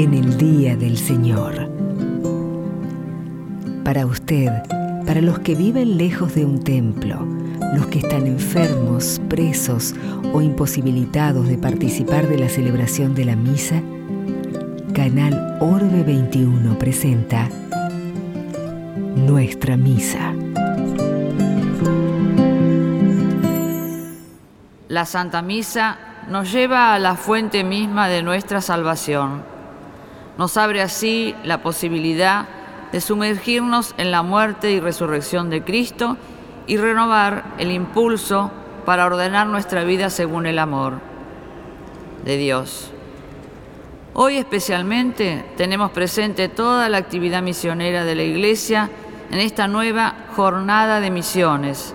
en el día del Señor. Para usted, para los que viven lejos de un templo, los que están enfermos, presos o imposibilitados de participar de la celebración de la misa, Canal Orbe 21 presenta Nuestra Misa. La Santa Misa nos lleva a la fuente misma de nuestra salvación. Nos abre así la posibilidad de sumergirnos en la muerte y resurrección de Cristo y renovar el impulso para ordenar nuestra vida según el amor de Dios. Hoy especialmente tenemos presente toda la actividad misionera de la Iglesia en esta nueva jornada de misiones.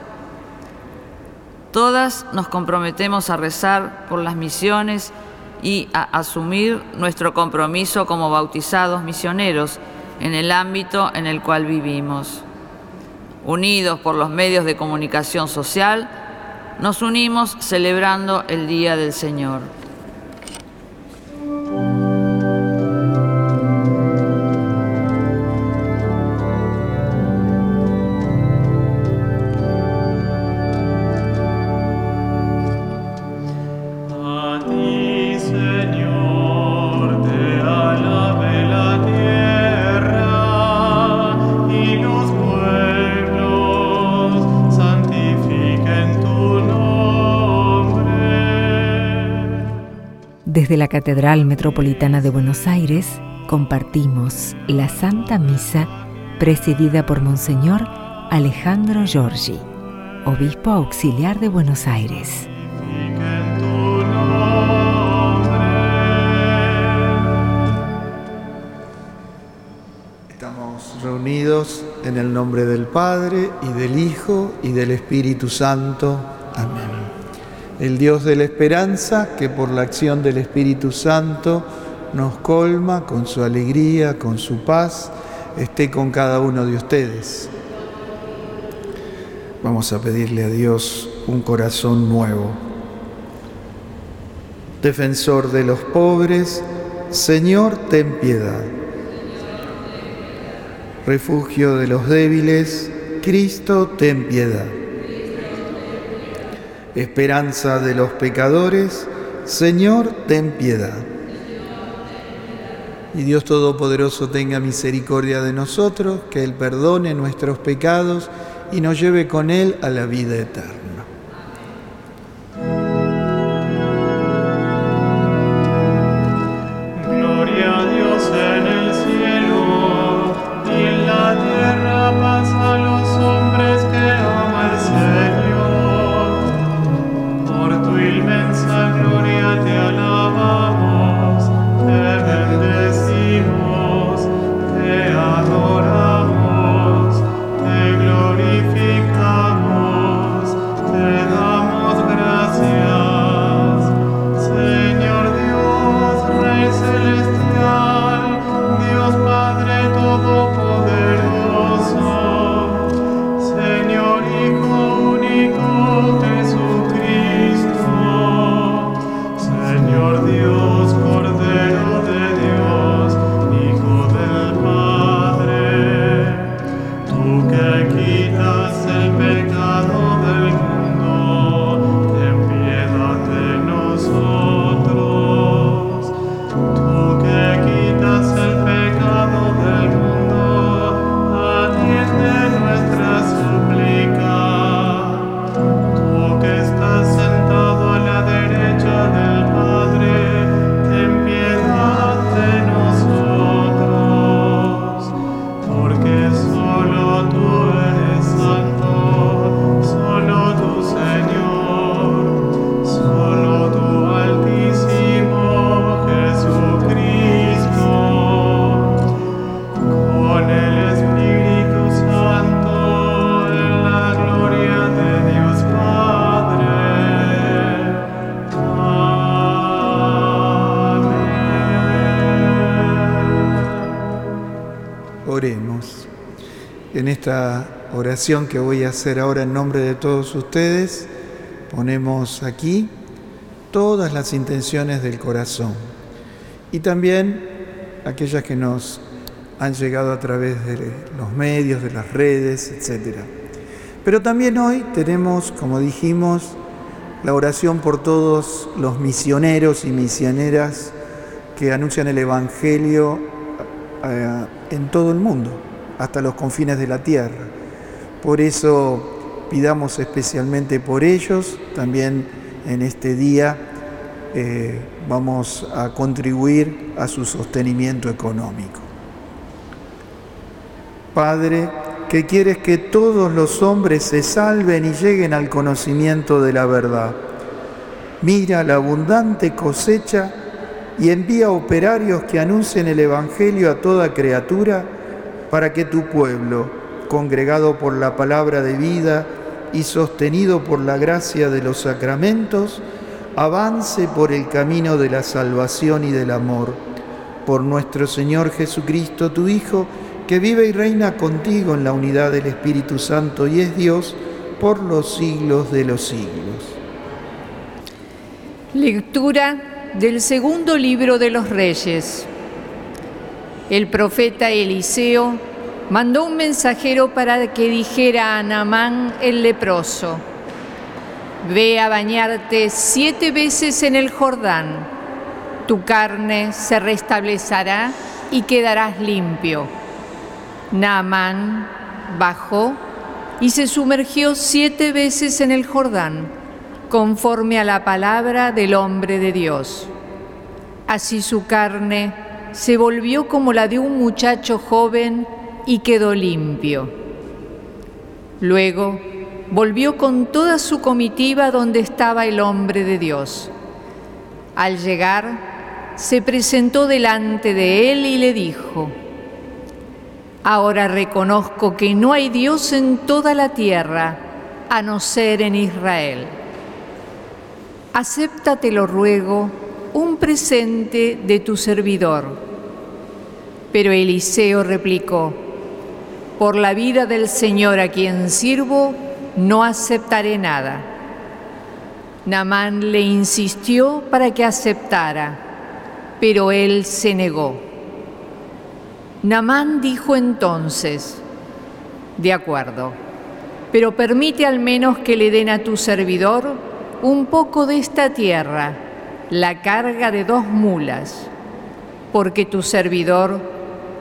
Todas nos comprometemos a rezar por las misiones y a asumir nuestro compromiso como bautizados misioneros en el ámbito en el cual vivimos. Unidos por los medios de comunicación social, nos unimos celebrando el Día del Señor. Desde la Catedral Metropolitana de Buenos Aires compartimos la Santa Misa presidida por Monseñor Alejandro Giorgi, Obispo Auxiliar de Buenos Aires. Estamos reunidos en el nombre del Padre y del Hijo y del Espíritu Santo. El Dios de la esperanza, que por la acción del Espíritu Santo nos colma con su alegría, con su paz, esté con cada uno de ustedes. Vamos a pedirle a Dios un corazón nuevo. Defensor de los pobres, Señor, ten piedad. Refugio de los débiles, Cristo, ten piedad esperanza de los pecadores, Señor, ten piedad. Y Dios Todopoderoso tenga misericordia de nosotros, que Él perdone nuestros pecados y nos lleve con Él a la vida eterna. En esta oración que voy a hacer ahora en nombre de todos ustedes, ponemos aquí todas las intenciones del corazón y también aquellas que nos han llegado a través de los medios, de las redes, etc. Pero también hoy tenemos, como dijimos, la oración por todos los misioneros y misioneras que anuncian el Evangelio eh, en todo el mundo, hasta los confines de la tierra. Por eso pidamos especialmente por ellos, también en este día eh, vamos a contribuir a su sostenimiento económico. Padre, que quieres que todos los hombres se salven y lleguen al conocimiento de la verdad. Mira la abundante cosecha y envía operarios que anuncien el Evangelio a toda criatura para que tu pueblo, congregado por la palabra de vida y sostenido por la gracia de los sacramentos, avance por el camino de la salvación y del amor. Por nuestro Señor Jesucristo, tu Hijo, que vive y reina contigo en la unidad del Espíritu Santo y es Dios por los siglos de los siglos. Lectura del segundo libro de los Reyes. El profeta Eliseo mandó un mensajero para que dijera a Naamán el leproso, Ve a bañarte siete veces en el Jordán, tu carne se restablecerá y quedarás limpio. Naamán bajó y se sumergió siete veces en el Jordán, conforme a la palabra del hombre de Dios. Así su carne se volvió como la de un muchacho joven y quedó limpio. Luego volvió con toda su comitiva donde estaba el hombre de Dios. Al llegar, se presentó delante de él y le dijo, Ahora reconozco que no hay Dios en toda la tierra, a no ser en Israel. Acéptate, lo ruego, un presente de tu servidor. Pero Eliseo replicó, por la vida del Señor a quien sirvo, no aceptaré nada. Namán le insistió para que aceptara, pero él se negó. Namán dijo entonces, de acuerdo, pero permite al menos que le den a tu servidor un poco de esta tierra, la carga de dos mulas, porque tu servidor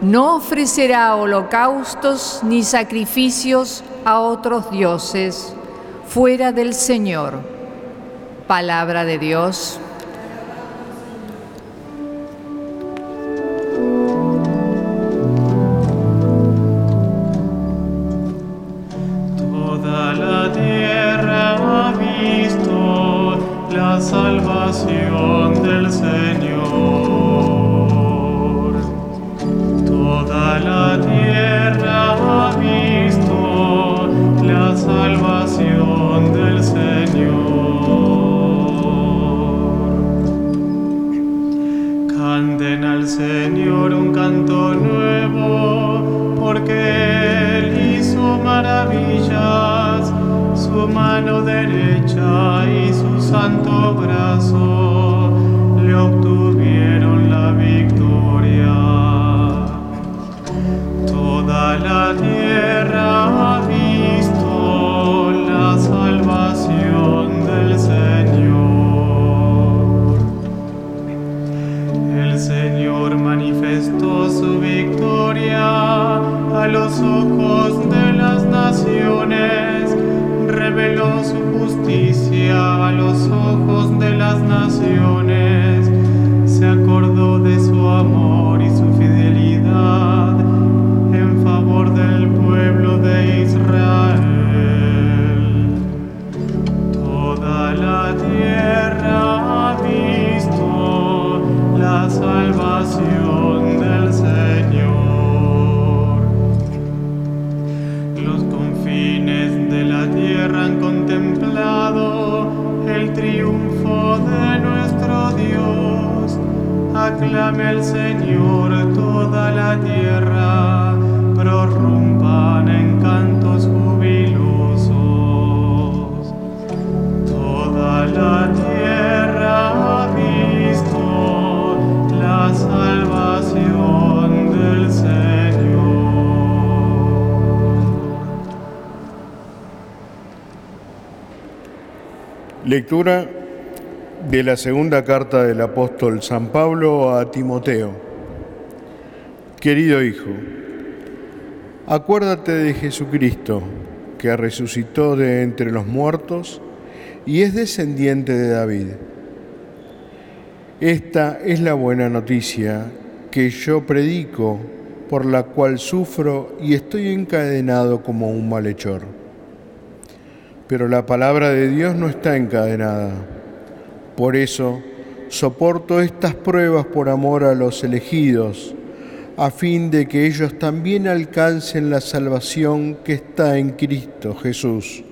no ofrecerá holocaustos ni sacrificios a otros dioses fuera del Señor. Palabra de Dios. la tierra ha visto la salvación. Lectura de la segunda carta del apóstol San Pablo a Timoteo. Querido hijo, acuérdate de Jesucristo, que resucitó de entre los muertos y es descendiente de David. Esta es la buena noticia que yo predico, por la cual sufro y estoy encadenado como un malhechor. Pero la palabra de Dios no está encadenada. Por eso soporto estas pruebas por amor a los elegidos, a fin de que ellos también alcancen la salvación que está en Cristo Jesús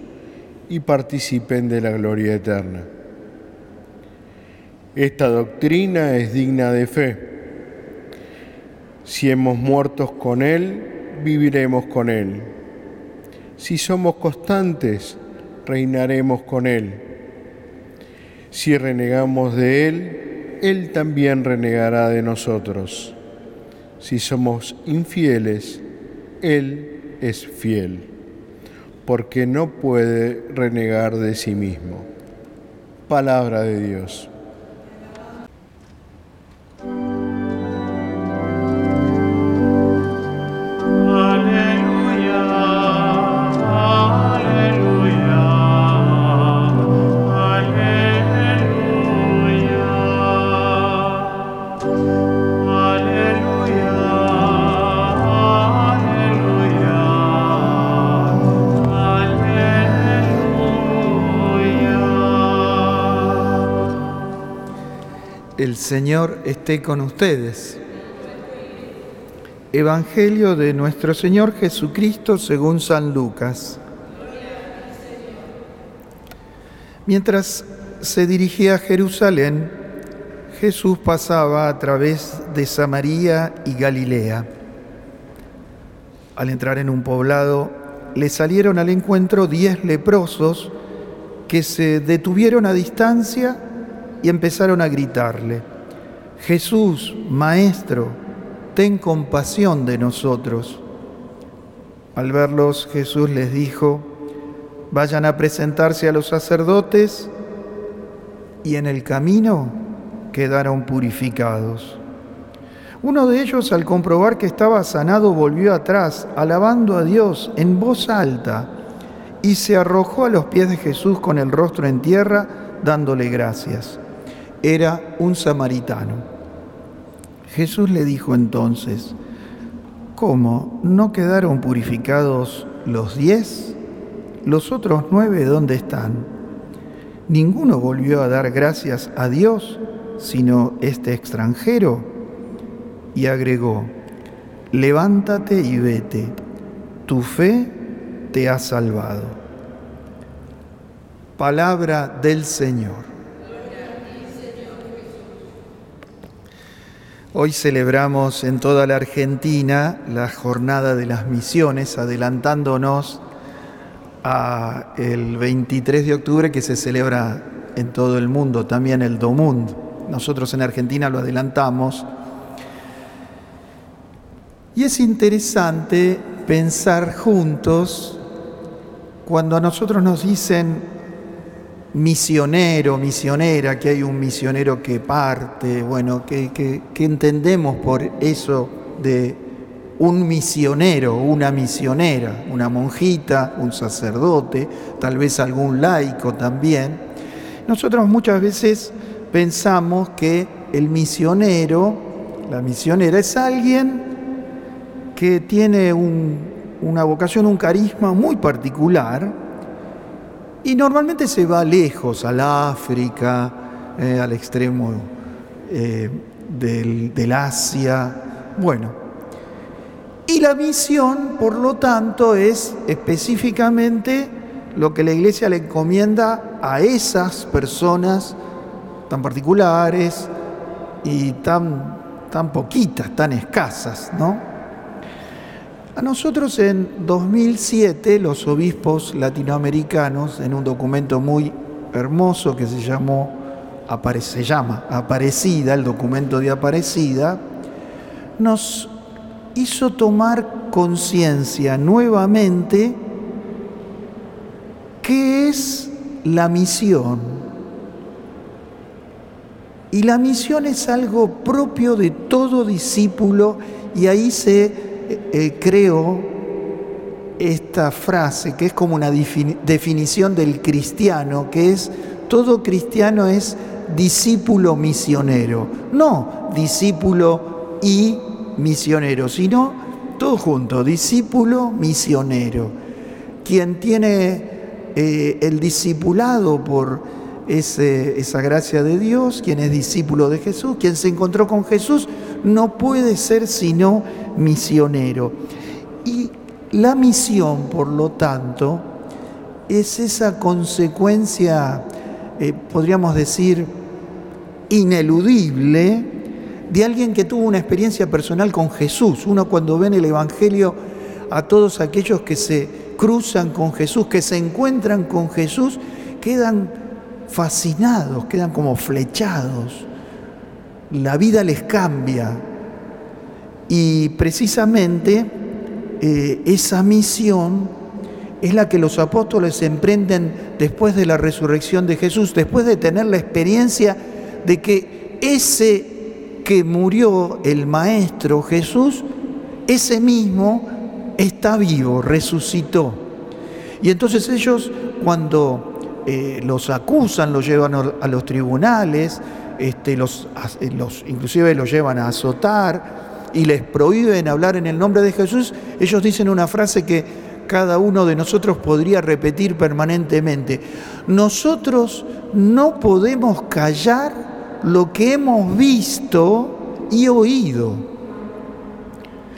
y participen de la gloria eterna. Esta doctrina es digna de fe. Si hemos muertos con Él, viviremos con Él. Si somos constantes, reinaremos con Él. Si renegamos de Él, Él también renegará de nosotros. Si somos infieles, Él es fiel, porque no puede renegar de sí mismo. Palabra de Dios. Señor esté con ustedes. Evangelio de nuestro Señor Jesucristo según San Lucas. Mientras se dirigía a Jerusalén, Jesús pasaba a través de Samaria y Galilea. Al entrar en un poblado, le salieron al encuentro diez leprosos que se detuvieron a distancia y empezaron a gritarle, Jesús, Maestro, ten compasión de nosotros. Al verlos, Jesús les dijo, vayan a presentarse a los sacerdotes y en el camino quedaron purificados. Uno de ellos, al comprobar que estaba sanado, volvió atrás, alabando a Dios en voz alta, y se arrojó a los pies de Jesús con el rostro en tierra, dándole gracias era un samaritano. Jesús le dijo entonces, ¿cómo? ¿No quedaron purificados los diez? ¿Los otros nueve dónde están? Ninguno volvió a dar gracias a Dios, sino este extranjero. Y agregó, levántate y vete, tu fe te ha salvado. Palabra del Señor. Hoy celebramos en toda la Argentina la jornada de las misiones, adelantándonos a el 23 de octubre que se celebra en todo el mundo, también el Domund. Nosotros en Argentina lo adelantamos. Y es interesante pensar juntos cuando a nosotros nos dicen misionero, misionera, que hay un misionero que parte, bueno, que, entendemos por eso de un misionero, una misionera, una monjita, un sacerdote, tal vez algún laico también. Nosotros muchas veces pensamos que el misionero, la misionera, es alguien que tiene una vocación, un carisma muy particular, y normalmente se va lejos, al África, eh, al extremo eh, del, Asia. Bueno, y la misión, por lo tanto, es específicamente lo que la iglesia le encomienda a esas personas tan particulares y tan, tan poquitas, tan escasas, ¿no? A nosotros en 2007 los obispos latinoamericanos, en un documento muy hermoso que se, llamó, se llama Aparecida, el documento de Aparecida, nos hizo tomar conciencia nuevamente qué es la misión. Y la misión es algo propio de todo discípulo y ahí se eh, eh, creó esta frase que es como una definición del cristiano, que es todo cristiano es discípulo misionero, no discípulo y misionero, sino todo junto, discípulo misionero. Quien tiene eh, el discipulado por esa gracia de Dios, quien es discípulo de Jesús, quien se encontró con Jesús, no puede ser sino misionero. Y la misión, por lo tanto, es esa consecuencia, eh, podríamos decir, ineludible de alguien que tuvo una experiencia personal con Jesús. Uno cuando ve en el Evangelio a todos aquellos que se cruzan con Jesús, que se encuentran con Jesús, quedan fascinados, quedan como flechados. La vida les cambia. Y precisamente eh, esa misión es la que los apóstoles emprenden después de la resurrección de Jesús, después de tener la experiencia de que ese que murió, el Maestro Jesús, ese mismo está vivo, resucitó. Y entonces ellos cuando eh, los acusan, los llevan a los tribunales, este, los, los, inclusive los llevan a azotar y les prohíben hablar en el nombre de Jesús, ellos dicen una frase que cada uno de nosotros podría repetir permanentemente. Nosotros no podemos callar lo que hemos visto y oído.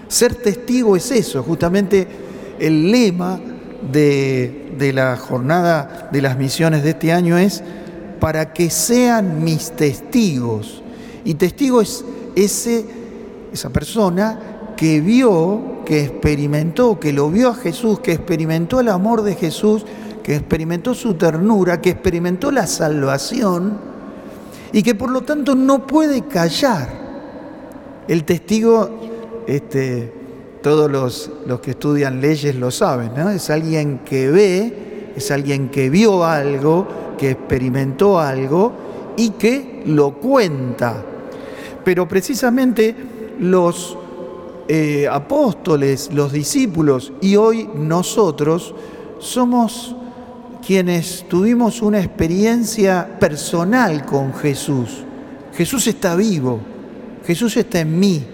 Ser testigo es eso, justamente el lema de, la jornada de las misiones de este año es para que sean mis testigos. Y testigo es ese, esa persona que vio, que experimentó, que lo vio a Jesús, que experimentó el amor de Jesús, que experimentó su ternura, que experimentó la salvación y que por lo tanto no puede callar. El testigo, este, todos los, los que estudian leyes lo saben, ¿no? es alguien que ve, es alguien que vio algo, que experimentó algo y que lo cuenta. Pero precisamente los eh, apóstoles, los discípulos y hoy nosotros somos quienes tuvimos una experiencia personal con Jesús. Jesús está vivo, Jesús está en mí,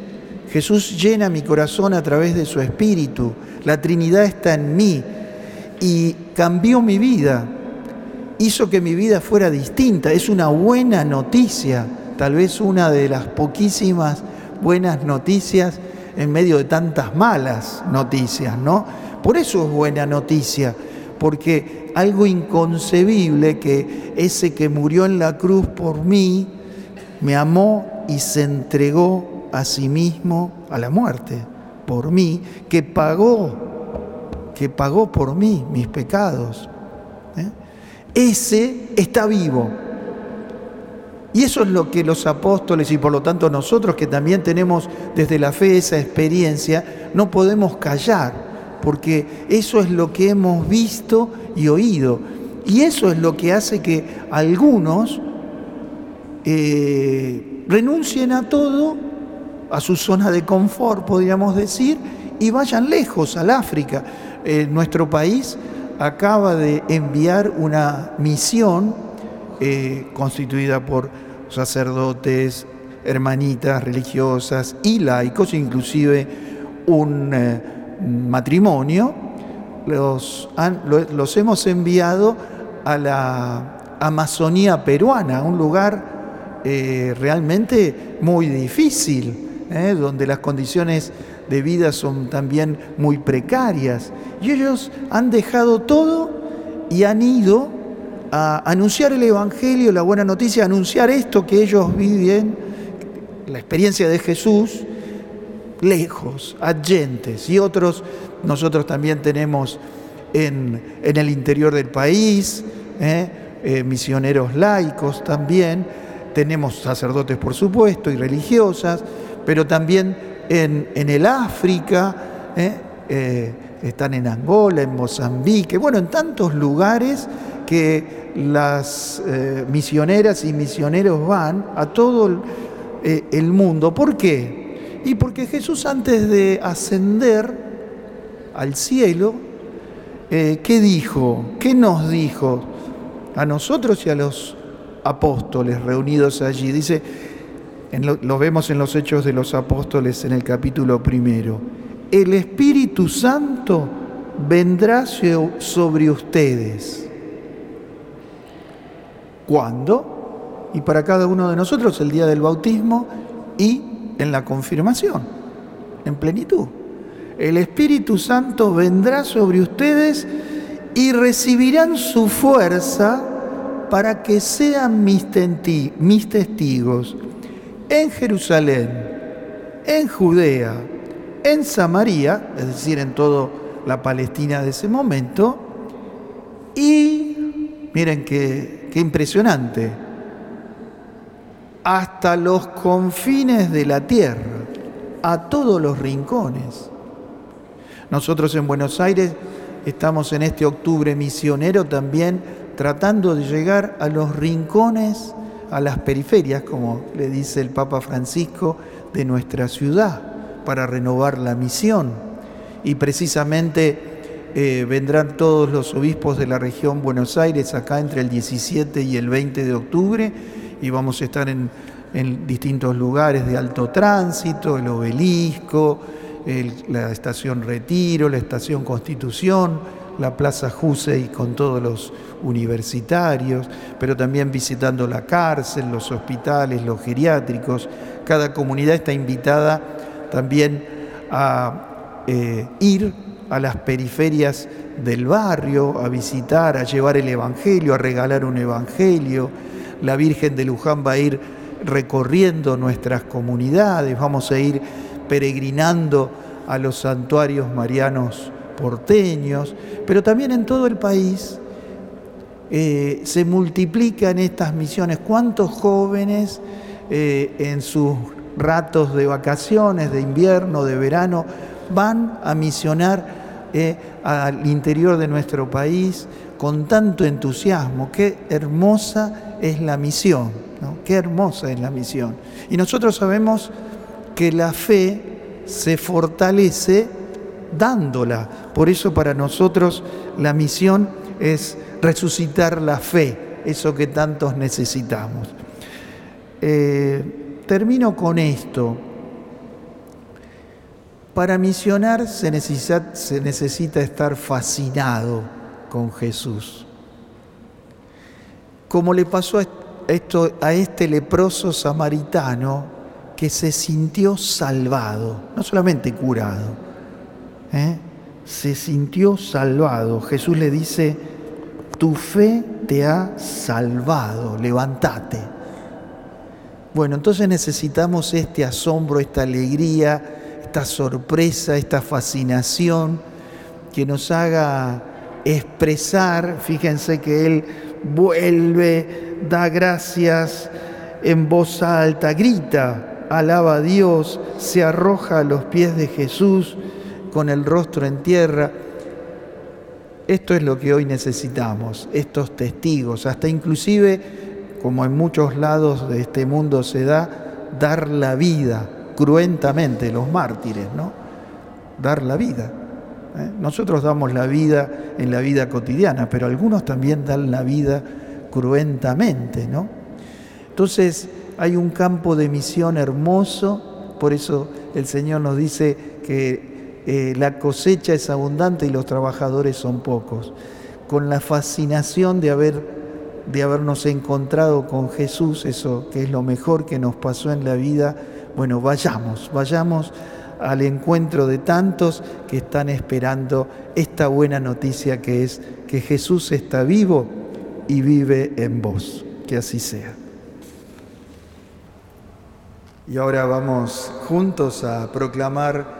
Jesús llena mi corazón a través de su Espíritu, la Trinidad está en mí y cambió mi vida, hizo que mi vida fuera distinta, es una buena noticia, tal vez una de las poquísimas buenas noticias en medio de tantas malas noticias, ¿no? Por eso es buena noticia, porque algo inconcebible que ese que murió en la cruz por mí me amó y se entregó a sí mismo a la muerte por mí, que pagó, que pagó por mí mis pecados. Ese está vivo. Y eso es lo que los apóstoles y por lo tanto nosotros que también tenemos desde la fe esa experiencia, no podemos callar porque eso es lo que hemos visto y oído. Y eso es lo que hace que algunos eh, renuncien a todo, a su zona de confort, podríamos decir, y vayan lejos, al África. Eh, nuestro país acaba de enviar una misión eh, constituida por sacerdotes, hermanitas religiosas y laicos, inclusive un matrimonio, los, los hemos enviado a la Amazonía peruana, un lugar eh, realmente muy difícil, eh, donde las condiciones de vida son también muy precarias. Y ellos han dejado todo y han ido a anunciar el Evangelio, la buena noticia, a anunciar esto que ellos viven, la experiencia de Jesús, lejos, adyentes, y otros nosotros también tenemos en, el interior del país, ¿eh? Eh, misioneros laicos también, tenemos sacerdotes por supuesto y religiosas, pero también en, el África, ¿eh? están en Angola, en Mozambique, bueno, en tantos lugares que las eh, misioneras y misioneros van a todo el, eh, el mundo. ¿Por qué? Y porque Jesús antes de ascender al cielo, eh, ¿qué dijo? ¿Qué nos dijo a nosotros y a los apóstoles reunidos allí? Dice, lo, vemos en los Hechos de los Apóstoles en el capítulo primero, el Espíritu Santo vendrá sobre ustedes. ¿Cuándo? Y para cada uno de nosotros el día del bautismo y en la confirmación, en plenitud el Espíritu Santo vendrá sobre ustedes y recibirán su fuerza para que sean mis, testigos en Jerusalén, en Judea, en Samaria, es decir, en toda la Palestina de ese momento, y miren qué, qué impresionante, hasta los confines de la tierra, a todos los rincones. Nosotros en Buenos Aires estamos en este octubre misionero también tratando de llegar a los rincones, a las periferias, como le dice el Papa Francisco, de nuestra ciudad, para renovar la misión. Y precisamente eh, vendrán todos los obispos de la región Buenos Aires acá entre el 17 y el 20 de octubre y vamos a estar en, en distintos lugares de alto tránsito, el obelisco, la estación Retiro, la estación Constitución, la Plaza Jusey con todos los universitarios, pero también visitando la cárcel, los hospitales, los geriátricos. Cada comunidad está invitada también a eh, ir a las periferias del barrio, a visitar, a llevar el Evangelio, a regalar un Evangelio. La Virgen de Luján va a ir recorriendo nuestras comunidades, vamos a ir peregrinando a los santuarios marianos porteños, pero también en todo el país eh, se multiplican estas misiones. ¿Cuántos jóvenes eh, en sus ratos de vacaciones, de invierno, de verano, van a misionar eh, al interior de nuestro país con tanto entusiasmo? Qué hermosa es la misión, qué hermosa es la misión. Y nosotros sabemos que la fe se fortalece dándola. Por eso para nosotros la misión es resucitar la fe, eso que tantos necesitamos. Eh, termino con esto. Para misionar se necesita, se necesita estar fascinado con Jesús. Como le pasó esto, a este leproso samaritano, que se sintió salvado, no solamente curado, ¿eh? se sintió salvado. Jesús le dice, tu fe te ha salvado, levántate. Bueno, entonces necesitamos este asombro, esta alegría, esta sorpresa, esta fascinación que nos haga expresar, fíjense que Él vuelve, da gracias en voz alta, grita, alaba a Dios, se arroja a los pies de Jesús con el rostro en tierra. Esto es lo que hoy necesitamos, estos testigos, hasta inclusive, como en muchos lados de este mundo se da, dar la vida cruentamente, los mártires, ¿no? Dar la vida. ¿eh? Nosotros damos la vida en la vida cotidiana, pero algunos también dan la vida cruentamente, ¿no? Entonces, hay un campo de misión hermoso, por eso el Señor nos dice que eh, la cosecha es abundante y los trabajadores son pocos. Con la fascinación de, haber, de habernos encontrado con Jesús, eso que es lo mejor que nos pasó en la vida, bueno, vayamos, vayamos al encuentro de tantos que están esperando esta buena noticia que es que Jesús está vivo y vive en vos. Que así sea. Y ahora vamos juntos a proclamar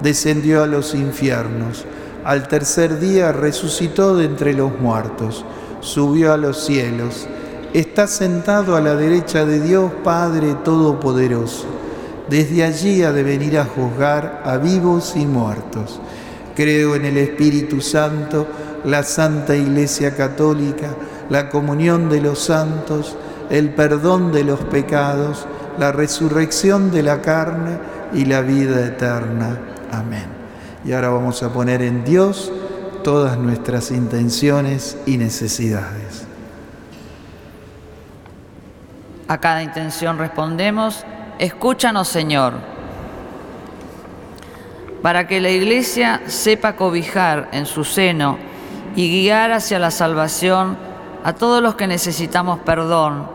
descendió a los infiernos, al tercer día resucitó de entre los muertos, subió a los cielos, está sentado a la derecha de Dios Padre Todopoderoso. Desde allí ha de venir a juzgar a vivos y muertos. Creo en el Espíritu Santo, la Santa Iglesia Católica, la comunión de los santos, el perdón de los pecados, la resurrección de la carne y la vida eterna. Amén. Y ahora vamos a poner en Dios todas nuestras intenciones y necesidades. A cada intención respondemos, escúchanos Señor, para que la Iglesia sepa cobijar en su seno y guiar hacia la salvación a todos los que necesitamos perdón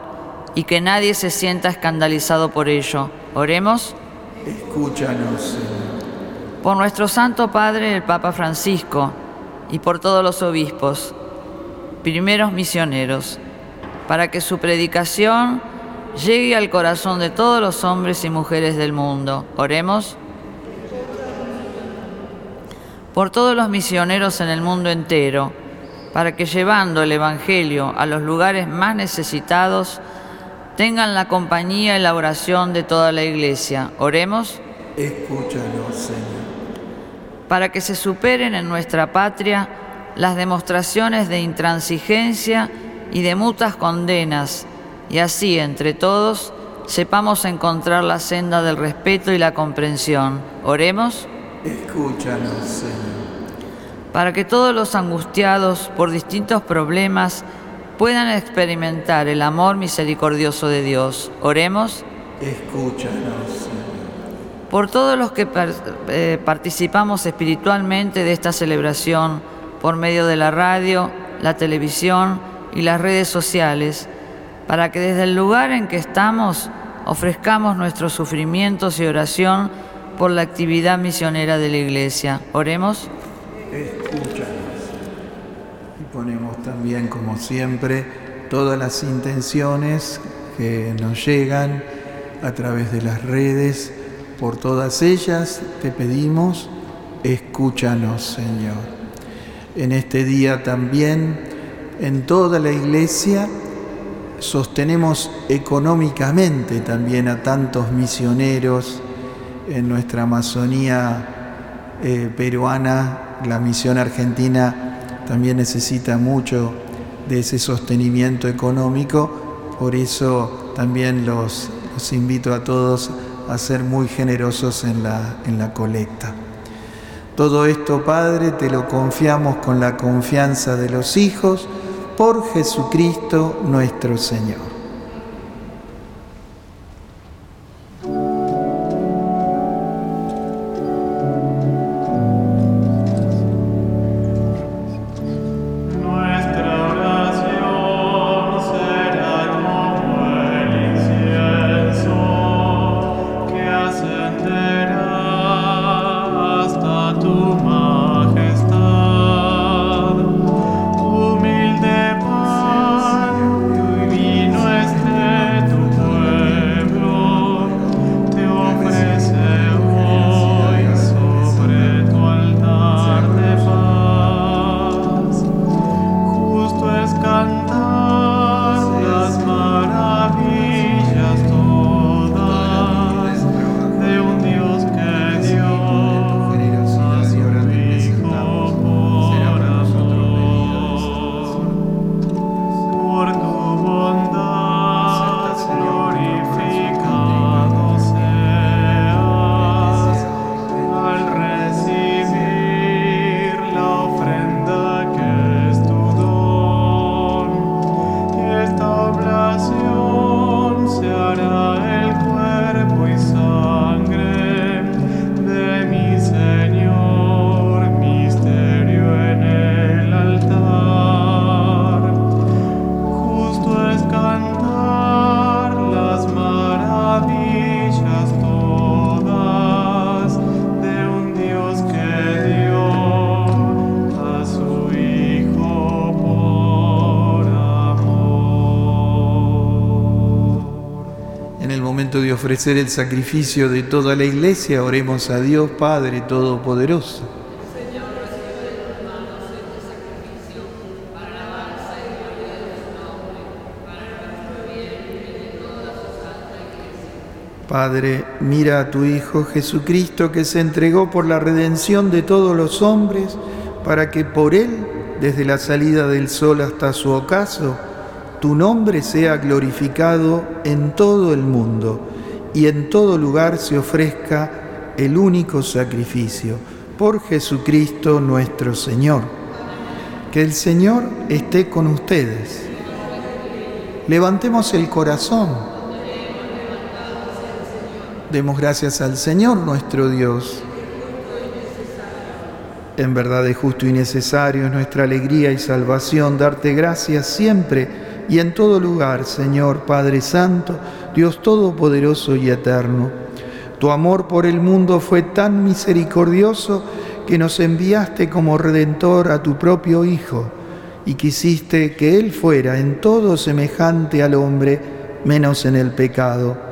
y que nadie se sienta escandalizado por ello. Oremos. Escúchanos, Señor. Por nuestro Santo Padre, el Papa Francisco, y por todos los obispos, primeros misioneros, para que su predicación llegue al corazón de todos los hombres y mujeres del mundo. Oremos. Por todos los misioneros en el mundo entero, para que llevando el Evangelio a los lugares más necesitados, tengan la compañía y la oración de toda la Iglesia. Oremos. Escúchanos, Señor. Para que se superen en nuestra patria las demostraciones de intransigencia y de mutas condenas, y así, entre todos, sepamos encontrar la senda del respeto y la comprensión. Oremos. Escúchanos, Señor para que todos los angustiados por distintos problemas puedan experimentar el amor misericordioso de Dios. Oremos. Escúchanos. Por todos los que eh, participamos espiritualmente de esta celebración por medio de la radio, la televisión y las redes sociales, para que desde el lugar en que estamos ofrezcamos nuestros sufrimientos y oración por la actividad misionera de la Iglesia. Oremos escúchanos. Y ponemos también, como siempre, todas las intenciones que nos llegan a través de las redes. Por todas ellas te pedimos, escúchanos, Señor. En este día también, en toda la iglesia, sostenemos económicamente también a tantos misioneros en nuestra Amazonía eh, peruana la misión argentina también necesita mucho de ese sostenimiento económico, por eso también los, invito a todos a ser muy generosos en la, en la colecta. Todo esto, Padre, te lo confiamos con la confianza de los hijos por Jesucristo nuestro Señor. Ofrecer el sacrificio de toda la iglesia, oremos a Dios Padre Todopoderoso. Padre, mira a tu Hijo Jesucristo que se entregó por la redención de todos los hombres, para que por Él, desde la salida del sol hasta su ocaso, tu nombre sea glorificado en todo el mundo y en todo lugar se ofrezca el único sacrificio, por Jesucristo nuestro Señor. Que el Señor esté con ustedes. Levantemos el corazón Demos gracias al Señor nuestro Dios. En verdad es justo y necesario, es nuestra alegría y salvación darte gracias siempre y en todo lugar, Señor Padre Santo, Dios Todopoderoso y Eterno. Tu amor por el mundo fue tan misericordioso que nos enviaste como redentor a tu propio Hijo y quisiste que Él fuera en todo semejante al hombre, menos en el pecado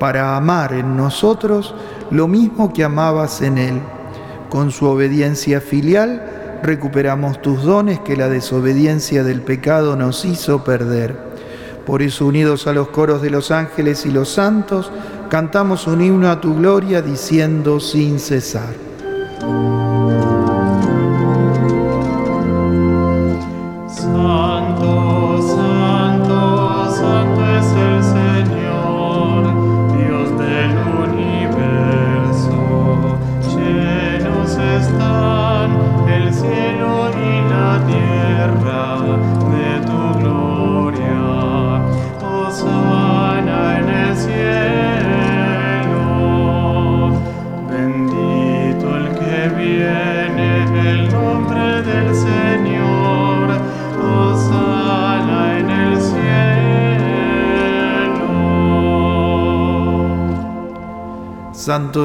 para amar en nosotros lo mismo que amabas en Él. Con su obediencia filial recuperamos tus dones que la desobediencia del pecado nos hizo perder. Por eso, unidos a los coros de los ángeles y los santos, cantamos un himno a tu gloria diciendo sin cesar.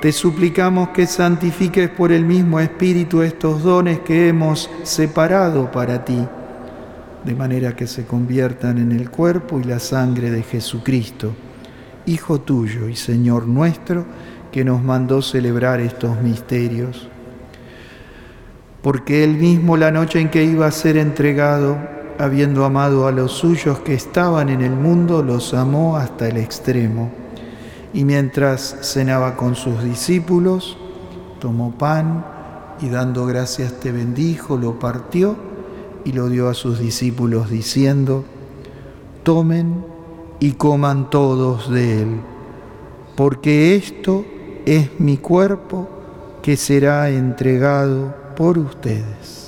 te suplicamos que santifiques por el mismo Espíritu estos dones que hemos separado para ti, de manera que se conviertan en el cuerpo y la sangre de Jesucristo, Hijo tuyo y Señor nuestro, que nos mandó celebrar estos misterios. Porque él mismo la noche en que iba a ser entregado, habiendo amado a los suyos que estaban en el mundo, los amó hasta el extremo y mientras cenaba con sus discípulos, tomó pan y dando gracias te bendijo, lo partió y lo dio a sus discípulos diciendo, tomen y coman todos de él, porque esto es mi cuerpo que será entregado por ustedes.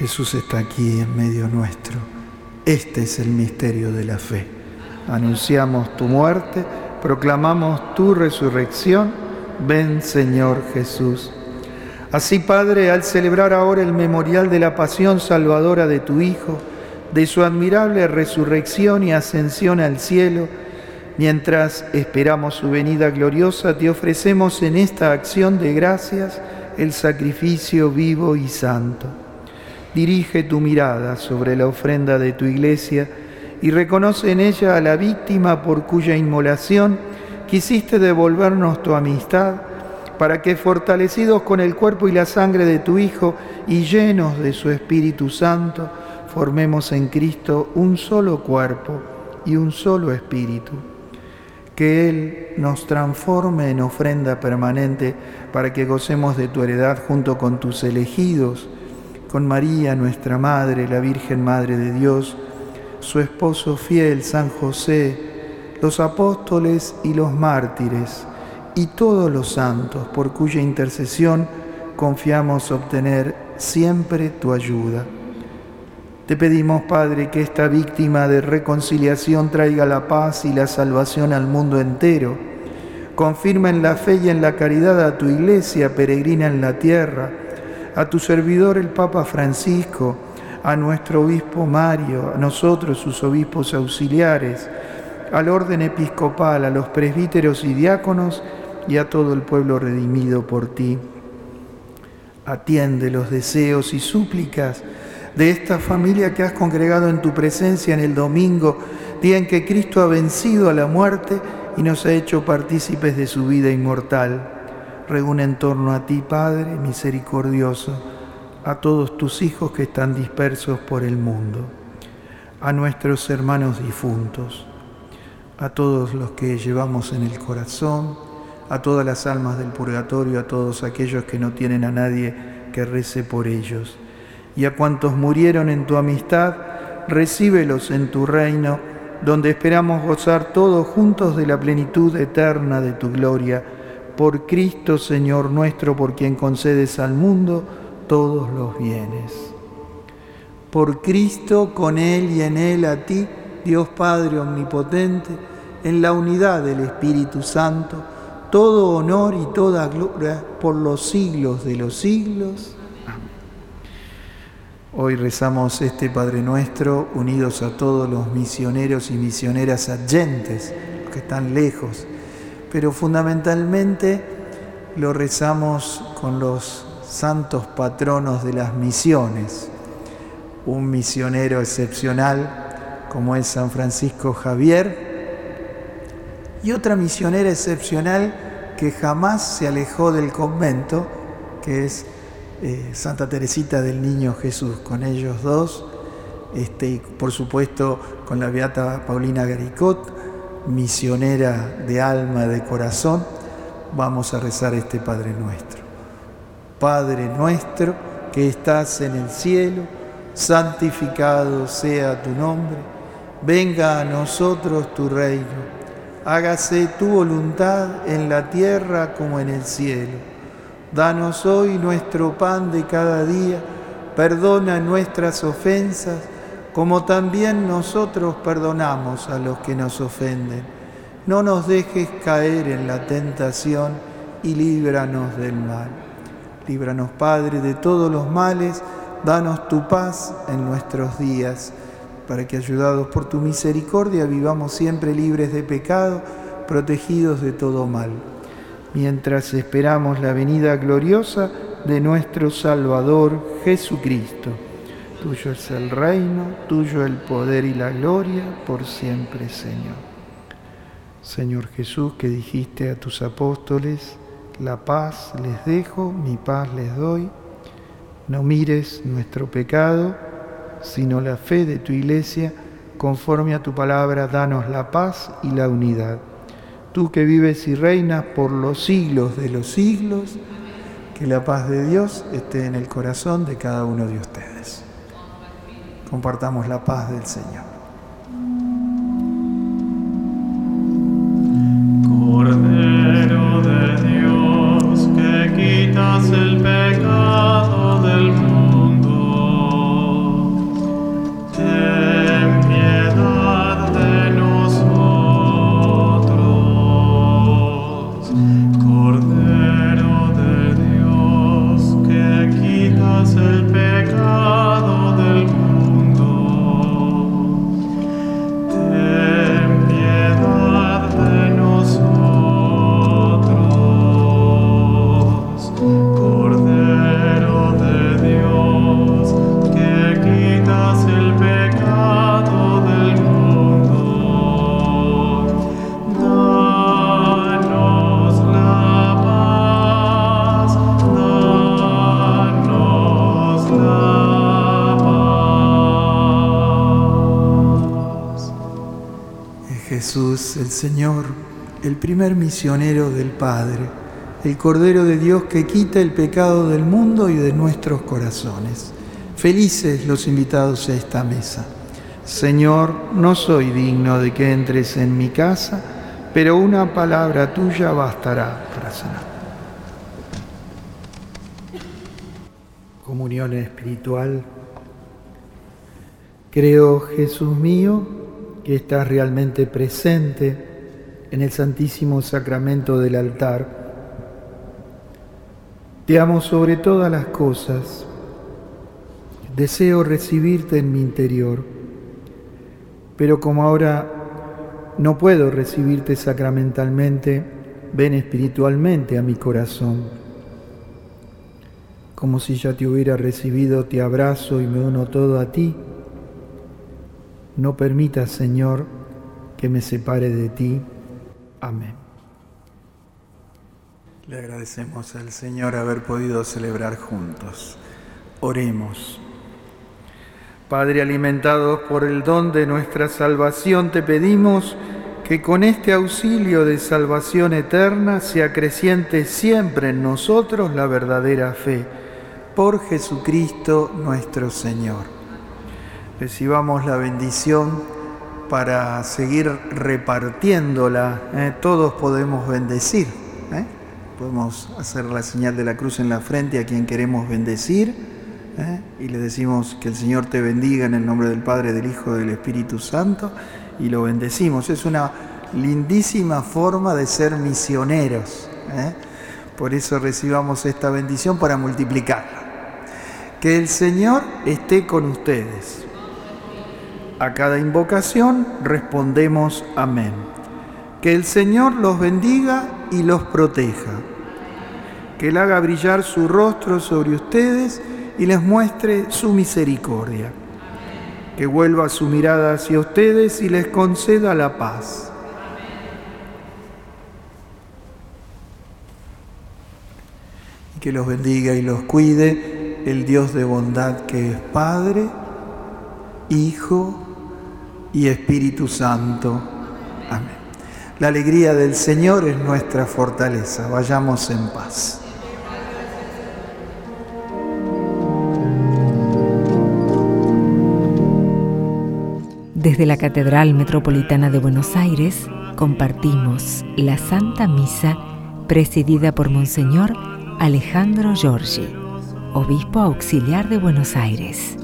Jesús está aquí en medio nuestro. Este es el misterio de la fe. Anunciamos tu muerte, proclamamos tu resurrección. Ven Señor Jesús. Así, Padre, al celebrar ahora el memorial de la pasión salvadora de tu Hijo, de su admirable resurrección y ascensión al cielo, mientras esperamos su venida gloriosa, te ofrecemos en esta acción de gracias el sacrificio vivo y santo dirige tu mirada sobre la ofrenda de tu iglesia y reconoce en ella a la víctima por cuya inmolación quisiste devolvernos tu amistad, para que fortalecidos con el cuerpo y la sangre de tu Hijo y llenos de su Espíritu Santo, formemos en Cristo un solo cuerpo y un solo espíritu. Que Él nos transforme en ofrenda permanente para que gocemos de tu heredad junto con tus elegidos, con María, nuestra Madre, la Virgen Madre de Dios, su esposo fiel, San José, los apóstoles y los mártires, y todos los santos, por cuya intercesión confiamos obtener siempre tu ayuda. Te pedimos, Padre, que esta víctima de reconciliación traiga la paz y la salvación al mundo entero. Confirma en la fe y en la caridad a tu iglesia peregrina en la tierra, a tu servidor el Papa Francisco, a nuestro obispo Mario, a nosotros sus obispos auxiliares, al orden episcopal, a los presbíteros y diáconos y a todo el pueblo redimido por ti. Atiende los deseos y súplicas de esta familia que has congregado en tu presencia en el domingo, día en que Cristo ha vencido a la muerte y nos ha hecho partícipes de su vida inmortal. Reúne en torno a ti, Padre misericordioso, a todos tus hijos que están dispersos por el mundo, a nuestros hermanos difuntos, a todos los que llevamos en el corazón, a todas las almas del purgatorio, a todos aquellos que no tienen a nadie que rece por ellos y a cuantos murieron en tu amistad, recíbelos en tu reino, donde esperamos gozar todos juntos de la plenitud eterna de tu gloria. Por Cristo, Señor nuestro, por quien concedes al mundo todos los bienes. Por Cristo, con Él y en Él, a ti, Dios Padre Omnipotente, en la unidad del Espíritu Santo, todo honor y toda gloria por los siglos de los siglos. Hoy rezamos este Padre Nuestro unidos a todos los misioneros y misioneras adyentes, que están lejos, pero fundamentalmente lo rezamos con los santos patronos de las misiones. Un misionero excepcional como es San Francisco Javier y otra misionera excepcional que jamás se alejó del convento, que es eh, Santa Teresita del Niño Jesús, con ellos dos, este, y por supuesto con la Beata Paulina Garicot, misionera de alma, de corazón, vamos a rezar este Padre nuestro. Padre nuestro que estás en el cielo, santificado sea tu nombre, venga a nosotros tu reino, hágase tu voluntad en la tierra como en el cielo. Danos hoy nuestro pan de cada día, perdona nuestras ofensas, como también nosotros perdonamos a los que nos ofenden. No nos dejes caer en la tentación y líbranos del mal. Líbranos, Padre, de todos los males, danos tu paz en nuestros días, para que, ayudados por tu misericordia, vivamos siempre libres de pecado, protegidos de todo mal mientras esperamos la venida gloriosa de nuestro Salvador Jesucristo. Tuyo es el reino, tuyo el poder y la gloria por siempre, Señor. Señor Jesús, que dijiste a tus apóstoles, la paz les dejo, mi paz les doy. No mires nuestro pecado, sino la fe de tu iglesia. Conforme a tu palabra, danos la paz y la unidad tú que vives y reinas por los siglos de los siglos, que la paz de Dios esté en el corazón de cada uno de ustedes. Compartamos la paz del Señor. El primer misionero del Padre, el Cordero de Dios que quita el pecado del mundo y de nuestros corazones. Felices los invitados a esta mesa. Señor, no soy digno de que entres en mi casa, pero una palabra tuya bastará para sanar. Comunión espiritual. Creo, Jesús mío, que estás realmente presente en el Santísimo Sacramento del altar. Te amo sobre todas las cosas. Deseo recibirte en mi interior, pero como ahora no puedo recibirte sacramentalmente, ven espiritualmente a mi corazón. Como si ya te hubiera recibido, te abrazo y me uno todo a ti. No permitas, Señor, que me separe de ti. Amén. Le agradecemos al Señor haber podido celebrar juntos. Oremos. Padre, alimentados por el don de nuestra salvación, te pedimos que con este auxilio de salvación eterna se acreciente siempre en nosotros la verdadera fe. Por Jesucristo nuestro Señor. Recibamos la bendición para seguir repartiéndola. ¿eh? Todos podemos bendecir. ¿eh? Podemos hacer la señal de la cruz en la frente a quien queremos bendecir ¿eh? y le decimos que el Señor te bendiga en el nombre del Padre, del Hijo, del Espíritu Santo y lo bendecimos. Es una lindísima forma de ser misioneros. Por eso recibamos esta bendición para multiplicarla. Que el Señor esté con ustedes. A cada invocación respondemos amén. Que el Señor los bendiga y los proteja. Que Él haga brillar su rostro sobre ustedes y les muestre su misericordia. Que vuelva su mirada hacia ustedes y les conceda la paz. Y que los bendiga y los cuide el Dios de bondad que es Padre, Hijo y Espíritu Santo. Amén. La alegría del Señor es nuestra fortaleza. Vayamos en paz. Desde la Catedral Metropolitana de Buenos Aires compartimos la Santa Misa presidida por Monseñor Alejandro Giorgi, Obispo Auxiliar de Buenos Aires.